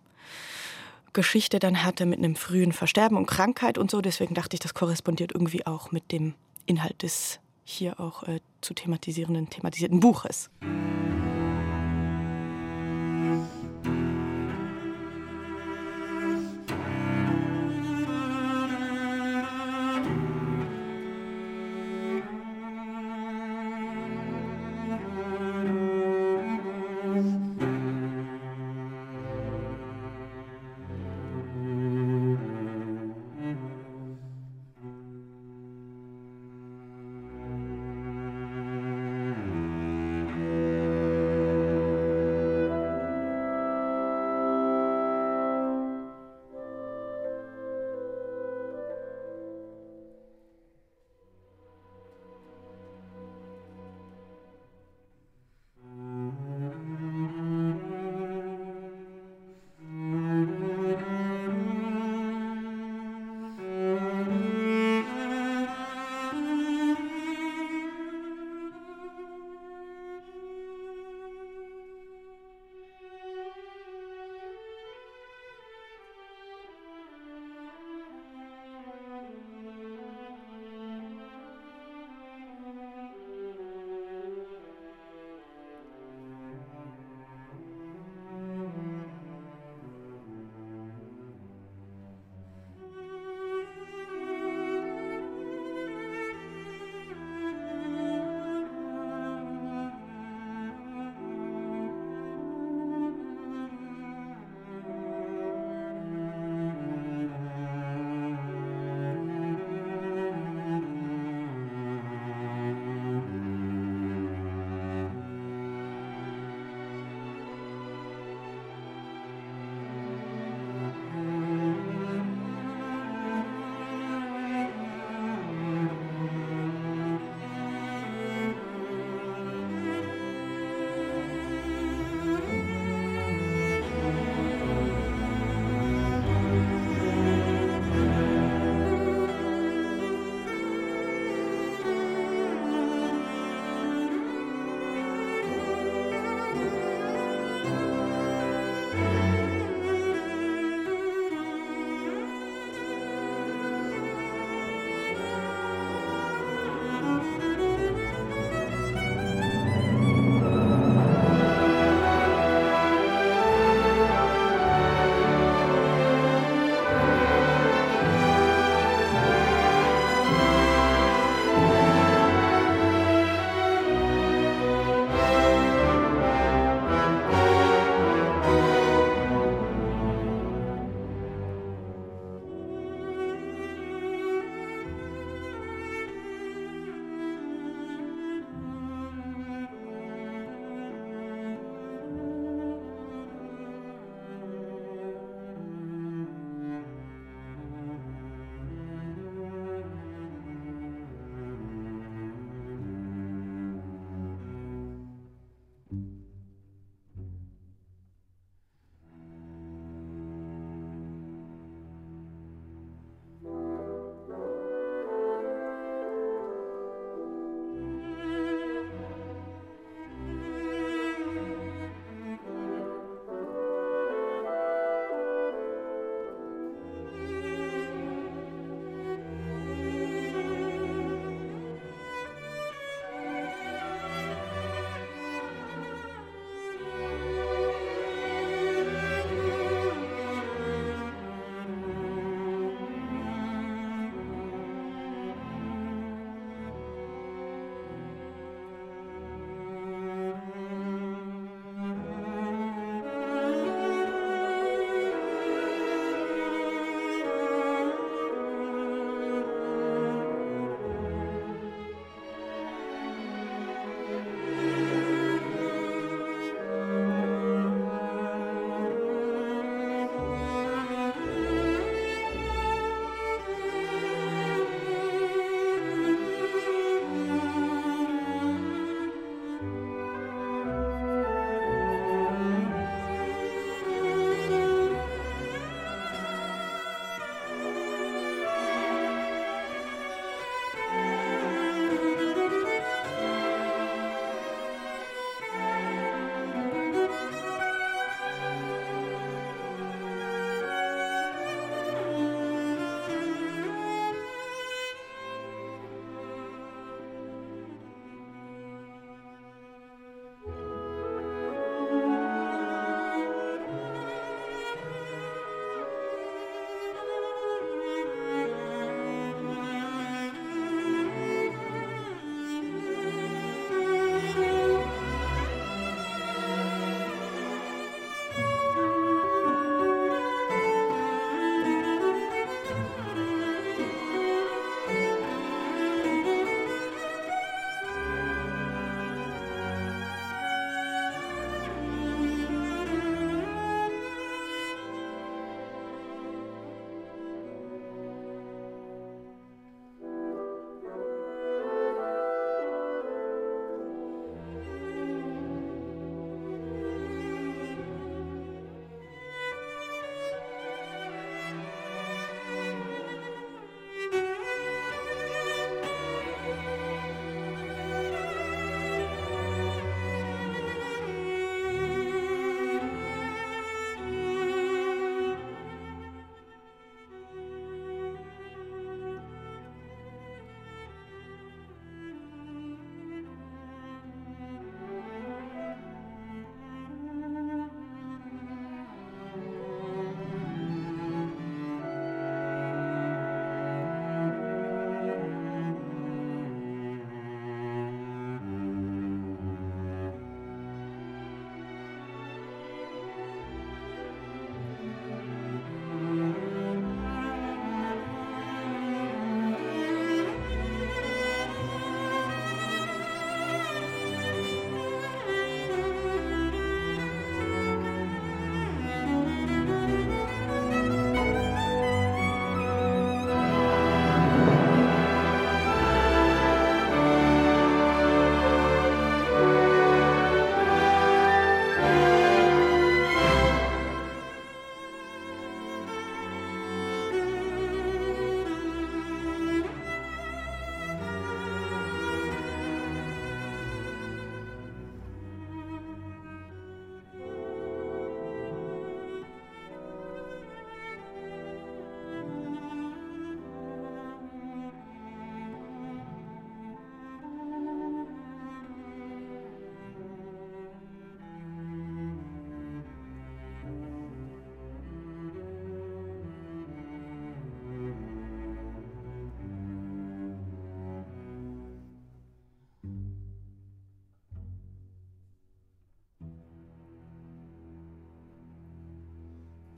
Geschichte dann hatte mit einem frühen Versterben und Krankheit und so. Deswegen dachte ich, das korrespondiert irgendwie auch mit dem Inhalt des hier auch äh, zu thematisierenden, thematisierten Buches.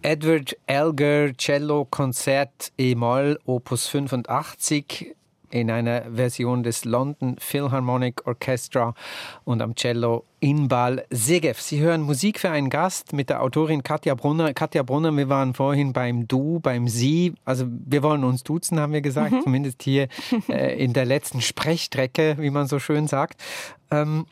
Edward Elgar Cello Konzert E-Moll Opus 85 in einer Version des London Philharmonic Orchestra und am Cello Inbal Segev. Sie hören Musik für einen Gast mit der Autorin Katja Brunner. Katja Brunner, wir waren vorhin beim Du, beim Sie. Also wir wollen uns duzen, haben wir gesagt, mhm. zumindest hier äh, in der letzten Sprechstrecke, wie man so schön sagt. Ähm,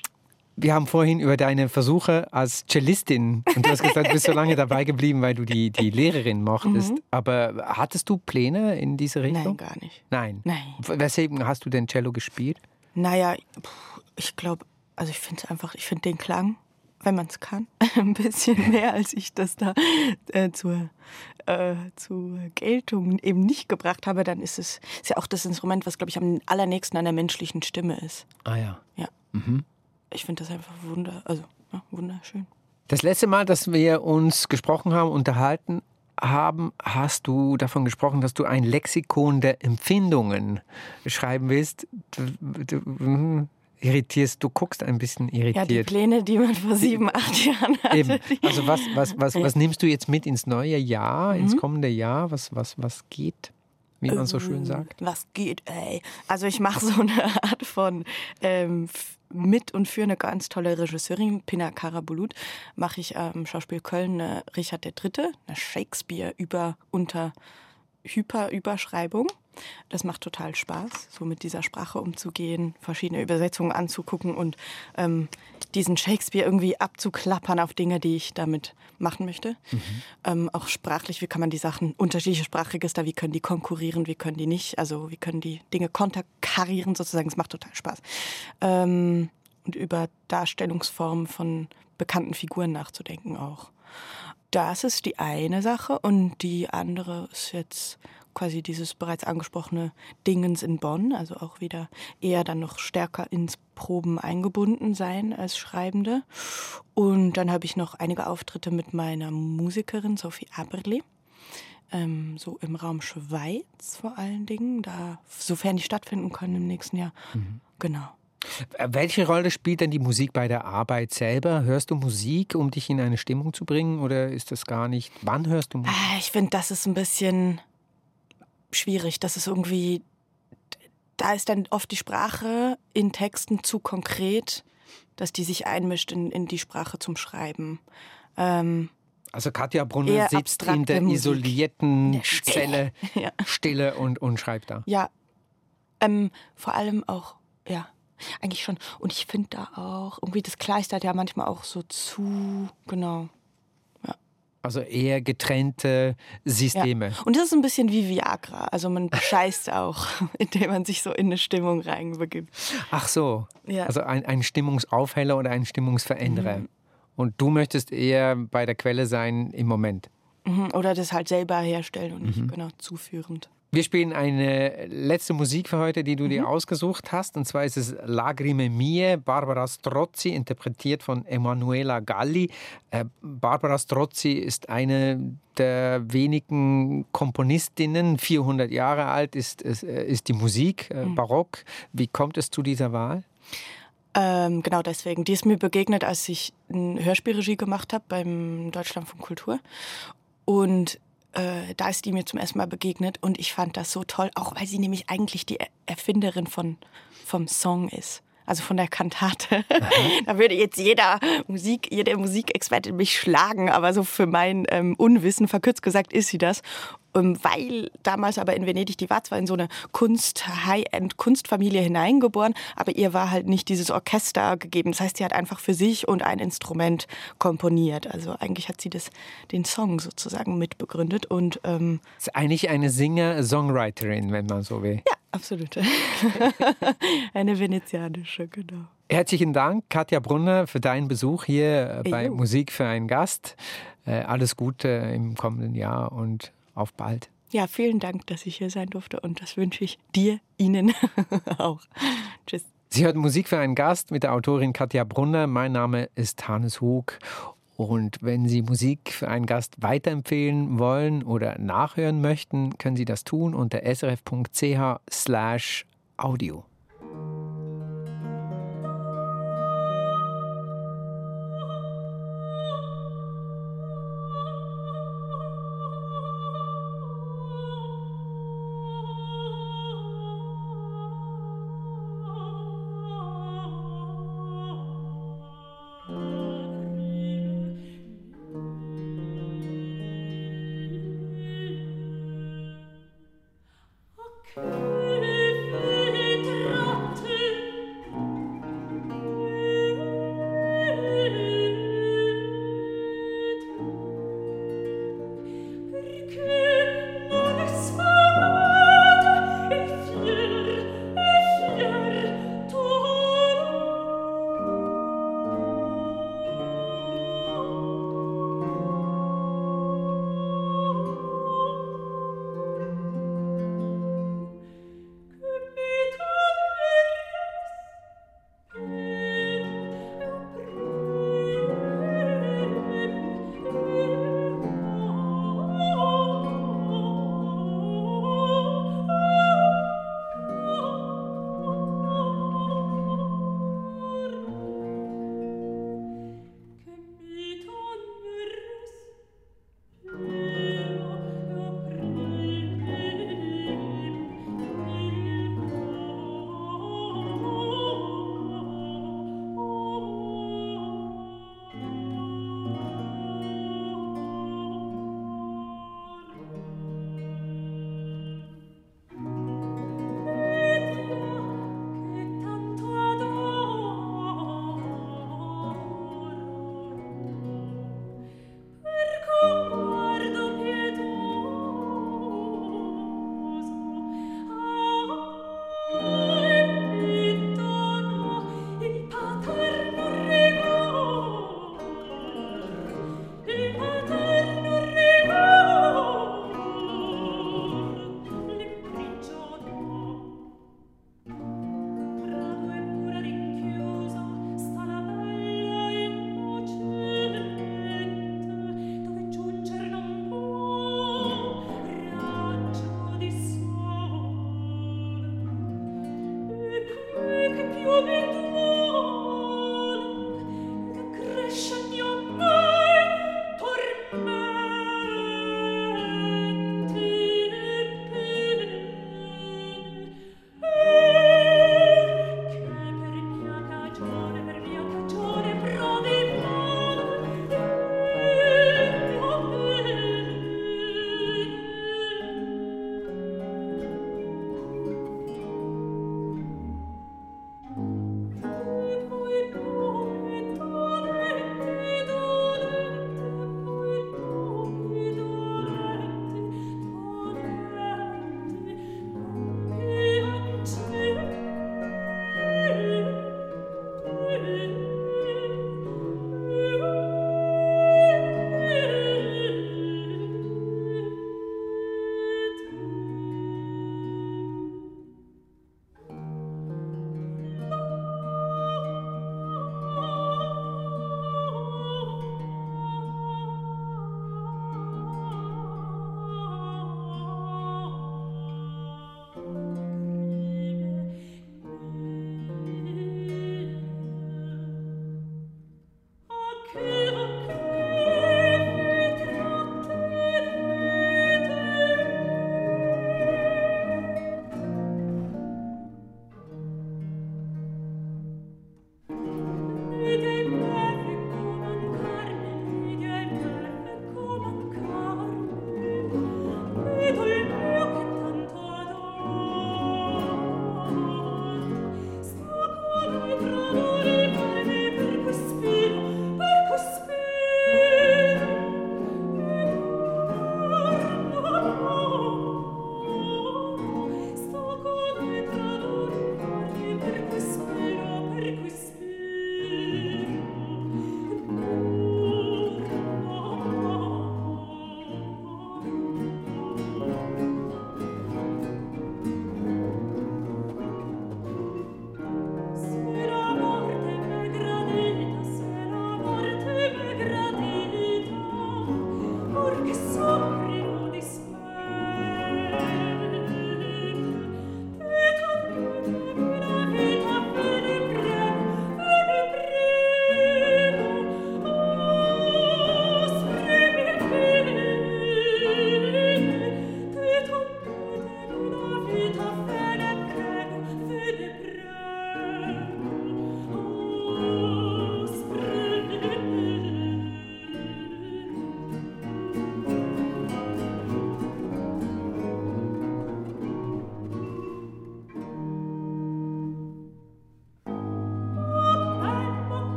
wir haben vorhin über deine Versuche als Cellistin und du hast gesagt, du bist so lange dabei geblieben, weil du die, die Lehrerin mochtest. Mhm. Aber hattest du Pläne in diese Richtung? Nein, gar nicht. Nein. Nein. Weswegen hast du denn Cello gespielt? Naja, ich glaube, also ich finde es einfach, ich finde den Klang, wenn man es kann, ein bisschen mehr, als ich das da äh, zur, äh, zur Geltung eben nicht gebracht habe. Dann ist es ist ja auch das Instrument, was, glaube ich, am allernächsten an der menschlichen Stimme ist. Ah ja. Ja. Mhm ich finde das einfach wunder, also, ja, wunderschön. Das letzte Mal, dass wir uns gesprochen haben, unterhalten haben, hast du davon gesprochen, dass du ein Lexikon der Empfindungen schreiben willst. Du, du, hm, irritierst, du guckst ein bisschen irritiert. Ja, die Pläne, die man vor sieben, acht Jahren hatte. Eben. Also was, was, was, was nimmst du jetzt mit ins neue Jahr, ins mhm. kommende Jahr? Was, was, was geht? Wie man so schön sagt. Was geht, ey? Also ich mache so eine Art von ähm, mit und für eine ganz tolle Regisseurin, Pina Karabulut, mache ich am ähm, Schauspiel Köln eine Richard III., eine Shakespeare über unter Hyperüberschreibung. Das macht total Spaß, so mit dieser Sprache umzugehen, verschiedene Übersetzungen anzugucken und ähm, diesen Shakespeare irgendwie abzuklappern auf Dinge, die ich damit machen möchte. Mhm. Ähm, auch sprachlich, wie kann man die Sachen, unterschiedliche Sprachregister, wie können die konkurrieren, wie können die nicht, also wie können die Dinge konterkarieren sozusagen. Es macht total Spaß. Ähm, und über Darstellungsformen von bekannten Figuren nachzudenken auch. Das ist die eine Sache und die andere ist jetzt quasi dieses bereits angesprochene Dingens in Bonn, also auch wieder eher dann noch stärker ins Proben eingebunden sein als Schreibende. Und dann habe ich noch einige Auftritte mit meiner Musikerin Sophie Aberli. Ähm, so im Raum Schweiz vor allen Dingen, da sofern die stattfinden können im nächsten Jahr. Mhm. Genau. Welche Rolle spielt denn die Musik bei der Arbeit selber? Hörst du Musik, um dich in eine Stimmung zu bringen oder ist das gar nicht? Wann hörst du Musik? Ah, ich finde, das ist ein bisschen schwierig. Das ist irgendwie, da ist dann oft die Sprache in Texten zu konkret, dass die sich einmischt in, in die Sprache zum Schreiben. Ähm, also Katja Brunner sitzt in der Musik. isolierten Stille. Zelle, ja. Stille und, und schreibt da. Ja, ähm, vor allem auch, ja, eigentlich schon. Und ich finde da auch, irgendwie das kleistert ja manchmal auch so zu, genau. Also eher getrennte Systeme. Ja. Und das ist ein bisschen wie Viagra. Also man bescheißt auch, indem man sich so in eine Stimmung reinbegibt. Ach so. Ja. Also ein, ein Stimmungsaufheller oder ein Stimmungsveränderer. Mhm. Und du möchtest eher bei der Quelle sein im Moment. Mhm. Oder das halt selber herstellen und nicht mhm. genau zuführend. Wir spielen eine letzte Musik für heute, die du mhm. dir ausgesucht hast. Und zwar ist es Lagrime Mie, Barbara Strozzi, interpretiert von Emanuela Galli. Äh, Barbara Strozzi ist eine der wenigen Komponistinnen, 400 Jahre alt ist, ist, äh, die Musik, äh, mhm. barock. Wie kommt es zu dieser Wahl? Ähm, genau deswegen. Die ist mir begegnet, als ich eine Hörspielregie gemacht habe beim Deutschlandfunk Kultur. Und äh, da ist die mir zum ersten Mal begegnet und ich fand das so toll, auch weil sie nämlich eigentlich die Erfinderin von, vom Song ist. Also von der Kantate. da würde jetzt jeder Musik, jede Musikexperte mich schlagen, aber so für mein ähm, Unwissen, verkürzt gesagt, ist sie das. Ähm, weil damals aber in Venedig, die war zwar in so eine Kunst, High-End-Kunstfamilie hineingeboren, aber ihr war halt nicht dieses Orchester gegeben. Das heißt, sie hat einfach für sich und ein Instrument komponiert. Also eigentlich hat sie das, den Song sozusagen mitbegründet und ähm, ist eigentlich eine Singer-Songwriterin, wenn man so will. Ja, absolut. eine venezianische, genau. Herzlichen Dank, Katja Brunner, für deinen Besuch hier bei Ejo. Musik für einen Gast. Äh, alles Gute im kommenden Jahr und auf bald. Ja, vielen Dank, dass ich hier sein durfte und das wünsche ich dir, Ihnen auch. Tschüss. Sie hört Musik für einen Gast mit der Autorin Katja Brunner. Mein Name ist Hannes Hug. Und wenn Sie Musik für einen Gast weiterempfehlen wollen oder nachhören möchten, können Sie das tun unter srf.ch/slash audio. momentum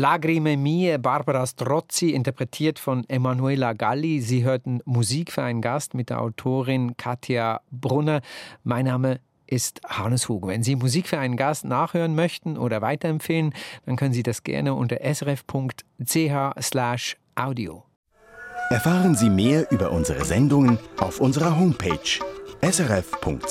Lagrime mie, Barbara Strozzi, interpretiert von Emanuela Galli. Sie hörten Musik für einen Gast mit der Autorin Katja Brunner. Mein Name ist Hannes Hug. Wenn Sie Musik für einen Gast nachhören möchten oder weiterempfehlen, dann können Sie das gerne unter srf.ch/audio. Erfahren Sie mehr über unsere Sendungen auf unserer Homepage srf.ch-kultur.